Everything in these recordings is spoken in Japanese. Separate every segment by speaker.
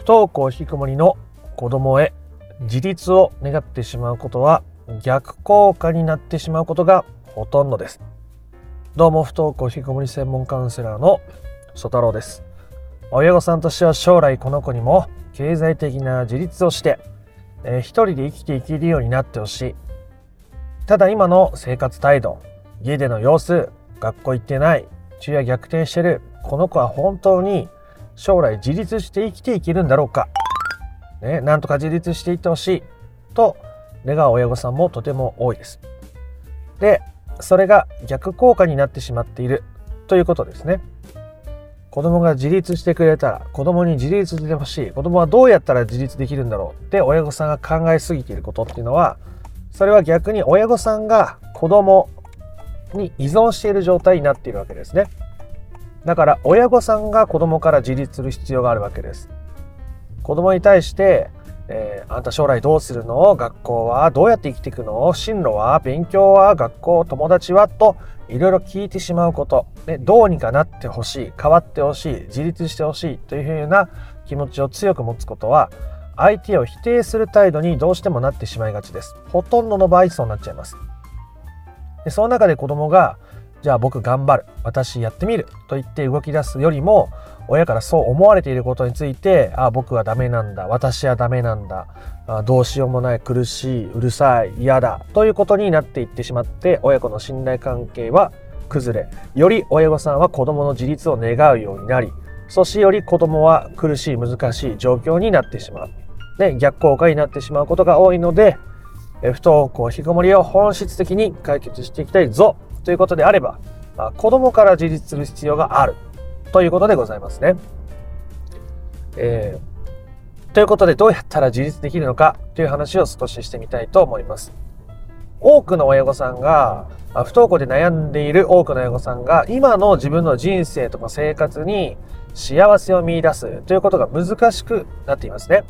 Speaker 1: 不登校引きこもりの子供へ自立を願ってしまうことは逆効果になってしまうことがほとんどです。どうも不登校引きこもり専門カウンセラーの曽太郎です。親御さんとしては将来この子にも経済的な自立をして、えー、一人で生きていけるようになってほしい。ただ今の生活態度家での様子学校行ってない昼夜逆転してるこの子は本当に将来自立して生きていけるんだろうか、ね、なんとか自立していってほしいと願う親御さんもとても多いです。でそれが逆効果になってしまっているということですね。子供が自立してくれたら子供に自立してほしい子供はどうやったら自立できるんだろうって親御さんが考えすぎていることっていうのはそれは逆に親御さんが子供に依存している状態になっているわけですね。だから親御さんが子供から自立する必要があるわけです。子供に対して、えー、あんた将来どうするの？学校はどうやって生きていくの？進路は？勉強は？学校？友達は？といろいろ聞いてしまうこと、ね、どうにかなってほしい。変わってほしい。自立してほしいというふうな気持ちを強く持つことは相手を否定する態度にどうしてもなってしまいがちです。ほとんどの場合そうなっちゃいます。でその中で子供がじゃあ僕頑張る。私やってみる。と言って動き出すよりも親からそう思われていることについてあ僕はダメなんだ。私はダメなんだ。あどうしようもない。苦しい。うるさい。嫌だ。ということになっていってしまって親子の信頼関係は崩れより親御さんは子供の自立を願うようになりそしてより子供は苦しい難しい状況になってしまう、ね、逆効果になってしまうことが多いので不登校引きこもりを本質的に解決していきたいぞ。ということであれば、あ子供から自立する必要があるということでございますね。えー、ということでどうやったら自立できるのか？という話を少ししてみたいと思います。多くの親御さんが、不登校で悩んでいる多くの親御さんが今の自分の人生とか生活に幸せを見出すということが難しくなっていますね。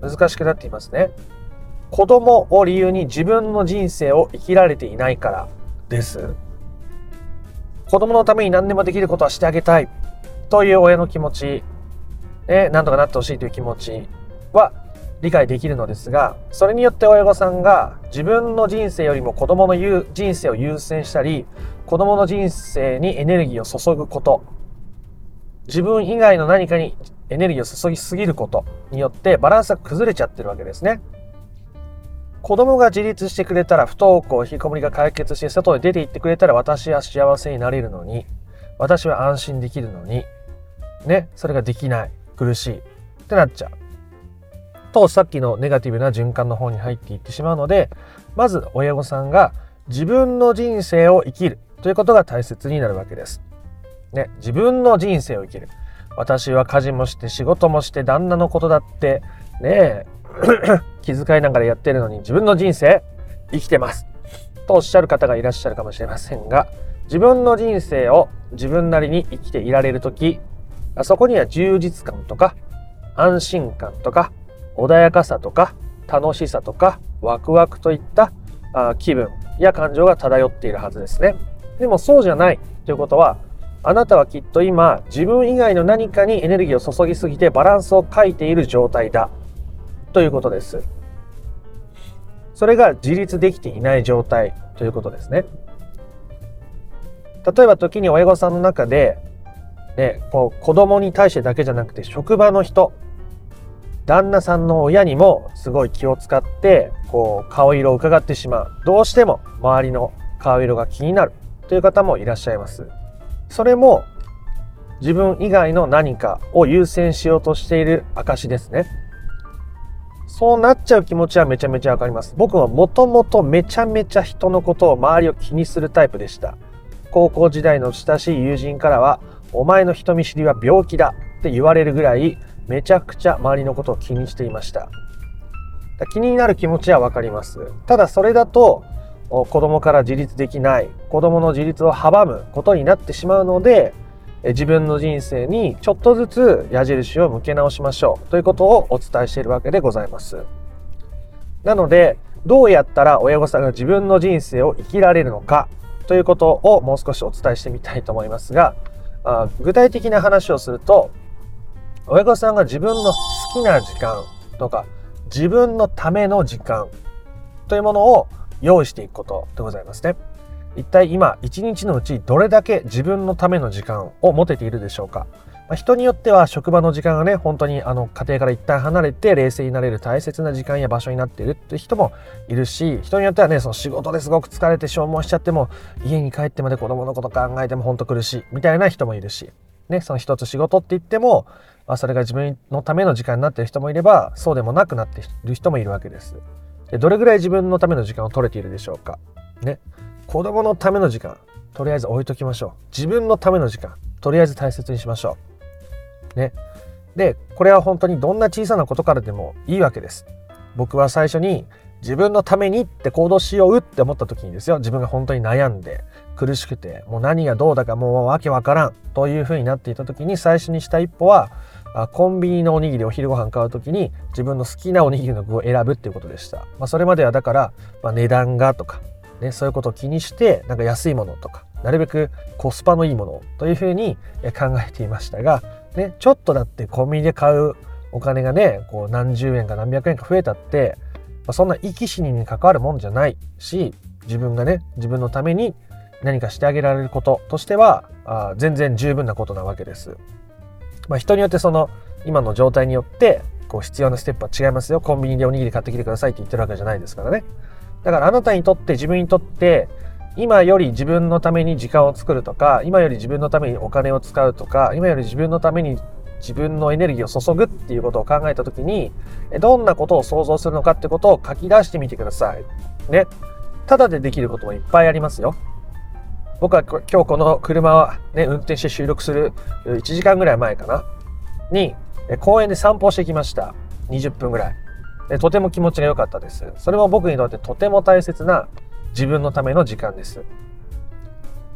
Speaker 1: 難しくなっていますね。子供を理由に自分の人生を生きられていないからです。子供のために何でもできることはしてあげたいという親の気持ち、ね、なんとかなってほしいという気持ちは理解できるのですが、それによって親御さんが自分の人生よりも子供の人生を優先したり、子供の人生にエネルギーを注ぐこと、自分以外の何かにエネルギーを注ぎすぎることによってバランスが崩れちゃってるわけですね。子供が自立してくれたら不登校引きこもりが解決して外へ出て行ってくれたら私は幸せになれるのに。私は安心できるのに。ねそれができない。苦しい。ってなっちゃう。とさっきのネガティブな循環の方に入っていってしまうのでまず親御さんが自分の人生を生きるということが大切になるわけです。ね、自分の人生を生きる。私は家事もして仕事もして旦那のことだってね 気遣いながらやってるのに自分の人生生きてますとおっしゃる方がいらっしゃるかもしれませんが自分の人生を自分なりに生きていられる時そこには充実感とか安心感とか穏やかさとか楽しさとかワクワクといった気分や感情が漂っているはずですね。でもそうじゃないということはあなたはきっと今自分以外の何かにエネルギーを注ぎすぎてバランスを欠いている状態だということです。それが自立できていない状態ということですね。例えば時に親御さんの中で、ね、こう子供に対してだけじゃなくて職場の人旦那さんの親にもすごい気を使ってこう顔色を伺ってしまうどうしても周りの顔色が気になるという方もいらっしゃいますそれも自分以外の何かを優先しようとしている証ですねそうなっちゃう気持ちはめちゃめちゃわかります。僕はもともとめちゃめちゃ人のことを周りを気にするタイプでした。高校時代の親しい友人からは、お前の人見知りは病気だって言われるぐらい、めちゃくちゃ周りのことを気にしていました。気になる気持ちはわかります。ただそれだと、子供から自立できない、子供の自立を阻むことになってしまうので、自分の人生にちょっとずつ矢印を向け直しましょうということをお伝えしているわけでございます。なので、どうやったら親御さんが自分の人生を生きられるのかということをもう少しお伝えしてみたいと思いますが、あ具体的な話をすると、親御さんが自分の好きな時間とか自分のための時間というものを用意していくことでございますね。一体今一日のうちどれだけ自分のための時間を持てているでしょうか、人によっては職場の時間がね本当にあの家庭から一旦離れて冷静になれる大切な時間や場所になっているって人もいるし人によってはねその仕事ですごく疲れて消耗しちゃっても家に帰ってまで子供のこと考えても本当苦しいみたいな人もいるし、ね、その一つ仕事って言っても、まあ、それが自分のための時間になっている人もいればそうでもなくなっている人もいるわけです。でどれぐらい自分のための時間を取れているでしょうか？ね、子供のための時間とりあえず置いときましょう。自分のための時間とりあえず大切にしましょう。ね。で、これは本当にどんな小さなことからでもいいわけです。僕は最初に自分のためにって行動しようって思った時にですよ、自分が本当に悩んで苦しくて、もう何がどうだかもうわけわからんというふうになっていた時に最初にした一歩は、コンビニのおにぎりお昼ご飯買う時に自分の好きなおにぎりの具を選ぶっていうことでした。まあ、それまではだから、まあ、値段がとか、ね、そういうことを気にしてなんか安いものとかなるべくコスパのいいものというふうに考えていましたがね、ちょっとだってコンビニで買うお金がね、こう何十円か何百円か増えたって、まあ、そんな生き死にに関わるもんじゃないし、自分がね、自分のために何かしてあげられることとしては、あ全然十分なことなわけです。まあ、人によってその今の状態によってこう必要なステップは違いますよ。コンビニでおにぎり買ってきてくださいって言ってるわけじゃないですからね。だからあなたにとって自分にとって今より自分のために時間を作るとか今より自分のためにお金を使うとか今より自分のために自分のエネルギーを注ぐっていうことを考えた時にどんなことを想像するのかってことを書き出してみてください。ね。ただでできることもいっぱいありますよ。僕は今日この車はね、運転して収録する1時間ぐらい前かな？に公園で散歩してきました。20分ぐらい。とても気持ちが良かったです。それも僕にとってとても大切な自分のための時間です。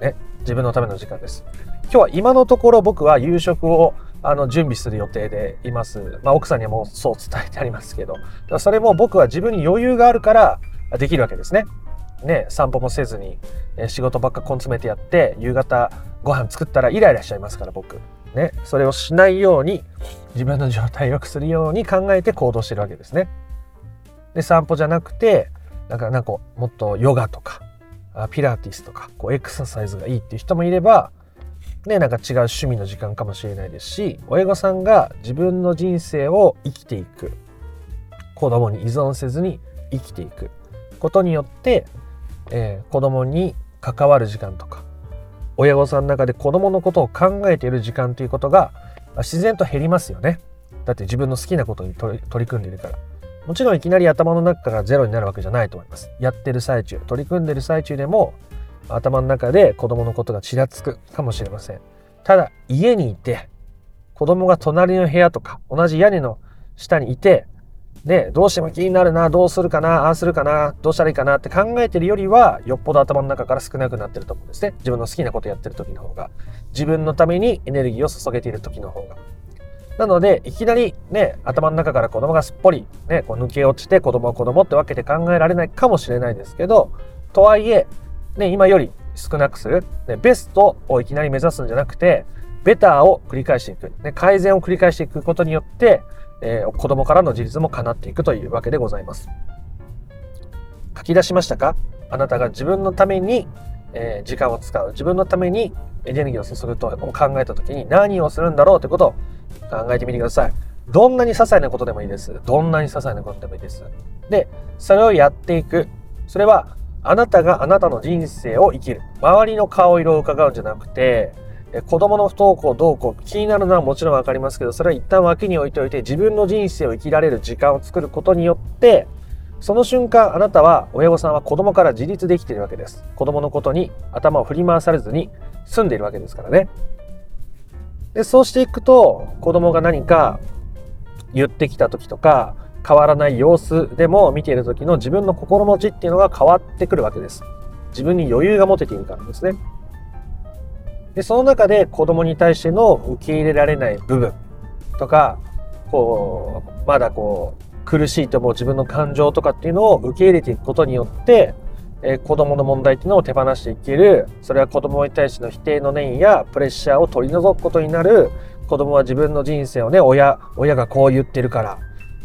Speaker 1: ね、自分のための時間です。今日は今のところ僕は夕食をあの準備する予定でいます。まあ、奥さんにはもうそう伝えてありますけど、それも僕は自分に余裕があるからできるわけですね。ね、散歩もせずに仕事ばっか根詰めてやって夕方ご飯作ったらイライラしちゃいますから僕。ね、それをしないように自分の状態を良くするように考えて行動してるわけですね。で散歩じゃなくてなんかなんかもっとヨガとかピラティスとかこうエクササイズがいいっていう人もいればねなんか違う趣味の時間かもしれないですし親御さんが自分の人生を生きていく子供に依存せずに生きていくことによって、えー、子供に関わる時間とか親御さんの中で子供のことを考えている時間ということが自然と減りますよねだって自分の好きなことに取り組んでいるから。もちろんいきなり頭の中からゼロになるわけじゃないと思います。やってる最中、取り組んでる最中でも頭の中で子供のことがちらつくかもしれません。ただ家にいて子供が隣の部屋とか同じ屋根の下にいてで、どうしても気になるな、どうするかな、ああするかな、どうしたらいいかなって考えてるよりは、よっぽど頭の中から少なくなってると思うんですね。自分の好きなことやってる時の方が。自分のためにエネルギーを注げている時の方が。なので、いきなりね、頭の中から子供がすっぽりね、こう抜け落ちて子供は子供ってわけで考えられないかもしれないですけど、とはいえ、ね、今より少なくする、ね、ベストをいきなり目指すんじゃなくて、ベターを繰り返していく、ね、改善を繰り返していくことによって、えー、子供からの自立も叶っていくというわけでございます。書き出しましたか？あなたが自分のために、えー、時間を使う、自分のためにエネルギーを注ぐと考えた時に何をするんだろうということを考えてみてください。どんなに些細なことでもいいです。どんなに些細なことでもいいです。で、それをやっていく。それは、あなたがあなたの人生を生きる。周りの顔色を伺うんじゃなくて、子供の不登校どうこう気になるのはもちろんわかりますけど、それは一旦脇に置いておいて自分の人生を生きられる時間を作ることによって、その瞬間あなたは親御さんは子供から自立できているわけです。子供のことに頭を振り回されずに済んでいるわけですからね。で、そうしていくと、子供が何か言ってきた時とか、変わらない様子でも見ている時の自分の心持ちっていうのが変わってくるわけです。自分に余裕が持てているからですね。で、その中で子供に対しての受け入れられない部分とか、こう、まだこう、苦しいと思う自分の感情とかっていうのを受け入れていくことによって、え、子供の問題っていうのを手放していける、それは子供に対しての否定の念やプレッシャーを取り除くことになる。子供は自分の人生をね、親、親がこう言ってるから、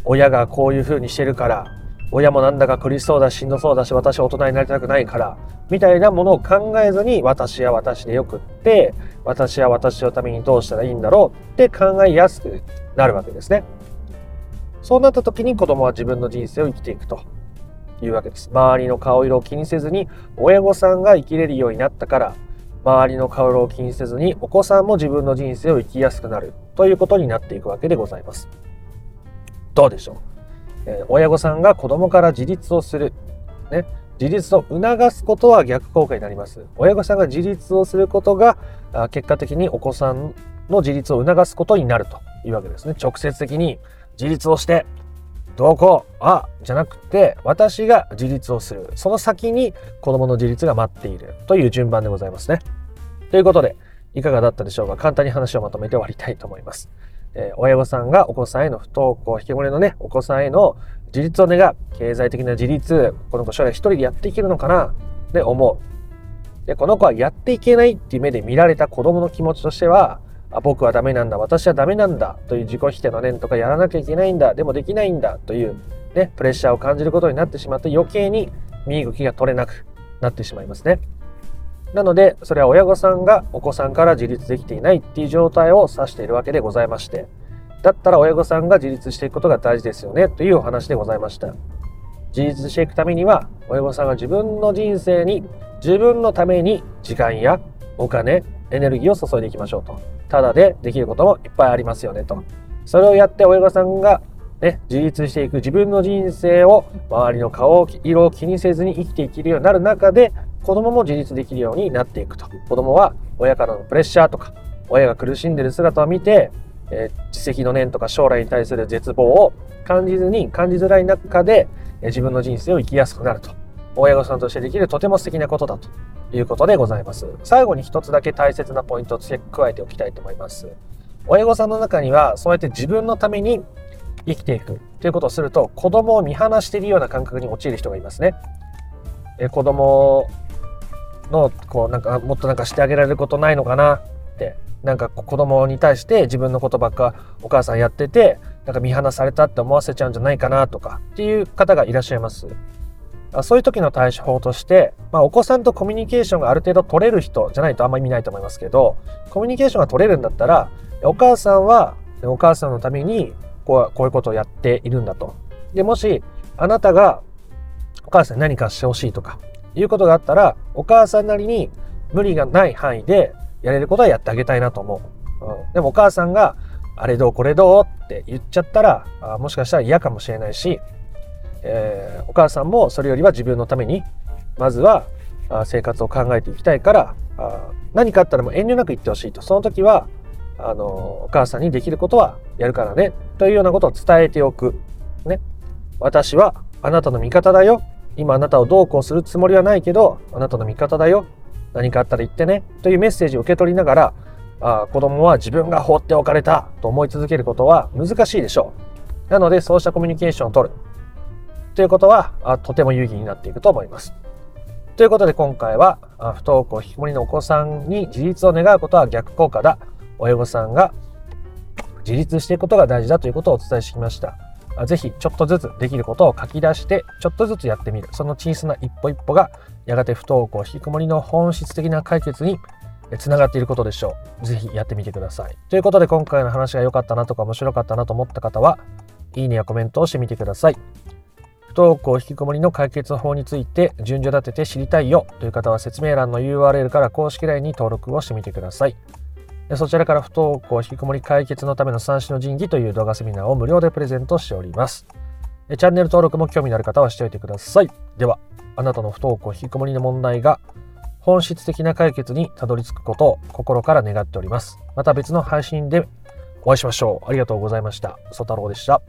Speaker 1: 親がこういう風にしてるから、親もなんだか苦しそうだししんどそうだし私大人になりたくないから。みたいなものを考えずに私は私でよくって私は私のためにどうしたらいいんだろうって考えやすくなるわけですね。そうなった時に子供は自分の人生を生きていくと。いうわけです周りの顔色を気にせずに親御さんが生きれるようになったから周りの顔色を気にせずにお子さんも自分の人生を生きやすくなるということになっていくわけでございますどうでしょう？え親御さんが子供から自立をする、ね、自立を促すことは逆効果になります。親御さんが自立をすることが結果的にお子さんの自立を促すことになるというわけですね。直接的に自立をしてどうこ？うあじゃなくて私が自立をするその先に子供の自立が待っているという順番でございますね。ということでいかがだったでしょうか？簡単に話をまとめて終わりたいと思います。えー、親御さんがお子さんへの不登校、引きこもりのね、お子さんへの自立を願う、経済的な自立、この子将来一人でやっていけるのかな？って思う。で、この子はやっていけないっていう目で見られた子供の気持ちとしては、あ僕はダメなんだ、私はダメなんだ。という自己否定の念とかやらなきゃいけないんだ、でもできないんだ。という、ね、プレッシャーを感じることになってしまって余計に身動きが取れなくなってしまいますね。なので、それは親御さんがお子さんから自立できていないっていう状態を指しているわけでございまして、だったら親御さんが自立していくことが大事ですよね。というお話でございました。自立していくためには、親御さんが自分の人生に自分のために時間やお金、エネルギーを注いでいきましょうと。ただでできることもいっぱいありますよねと。それをやって親御さんがね、自立していく自分の人生を周りの顔色を気にせずに生きていけるようになる中で子供も自立できるようになっていくと。子供は親からのプレッシャーとか、親が苦しんでる姿を見て、えー、自責の念とか将来に対する絶望を感じずに感じづらい中で、えー、自分の人生を生きやすくなると。親御さんとしてできるとても素敵なことだということでございます。最後に一つだけ大切なポイントを付け加えておきたいと思います。親御さんの中にはそうやって自分のために生きていくということをすると子供を見放しているような感覚に陥る人がいますね。え子供のこうなんかもっとなんかしてあげられることないのかなってなんか子供に対して自分のことばっかお母さんやっててなんか見放されたって思わせちゃうんじゃないかなとかっていう方がいらっしゃいます。そういう時の対処法として、まあ、お子さんとコミュニケーションがある程度取れる人じゃないとあんまり見ないと思いますけどコミュニケーションが取れるんだったらお母さんはお母さんのためにこうこういうことをやっているんだと。でもしあなたがお母さんに何かしてほしいとかいうことがあったら、お母さんなりに無理がない範囲でやれることはやってあげたいなと思う。うん、でもお母さんが、あれどうこれどうって言っちゃったら、あもしかしたら嫌かもしれないし、えー、お母さんもそれよりは自分のために、まずは生活を考えていきたいから、何かあったらもう遠慮なく言ってほしいと。その時は、あの、お母さんにできることはやるからね、というようなことを伝えておく。ね。私はあなたの味方だよ。今あなたをどうこうするつもりはないけど、あなたの味方だよ。何かあったら言ってね。というメッセージを受け取りながら、あ子供は自分が放っておかれたと思い続けることは難しいでしょう。なので、そうしたコミュニケーションを取る。ということは、あとても有意義になっていくと思います。ということで今回は、不登校引きこもりのお子さんに自立を願うことは逆効果だ。親御さんが自立していくことが大事だということをお伝えしてきました。ぜひちょっとずつできることを書き出してちょっとずつやってみるその小さな一歩一歩がやがて不登校引きこもりの本質的な解決につながっていることでしょうぜひやってみてくださいということで今回の話が良かったなとか面白かったなと思った方はいいねやコメントをしてみてください不登校引きこもりの解決法について順序立てて知りたいよという方は説明欄の URL から公式 LINE に登録をしてみてくださいそちらから不登校引きこもり解決のための三種の神器という動画セミナーを無料でプレゼントしております。チャンネル登録も興味のある方はしておいてください。では、あなたの不登校引きこもりの問題が本質的な解決にたどり着くことを心から願っております。また別の配信でお会いしましょう。ありがとうございました。ソ太郎でした。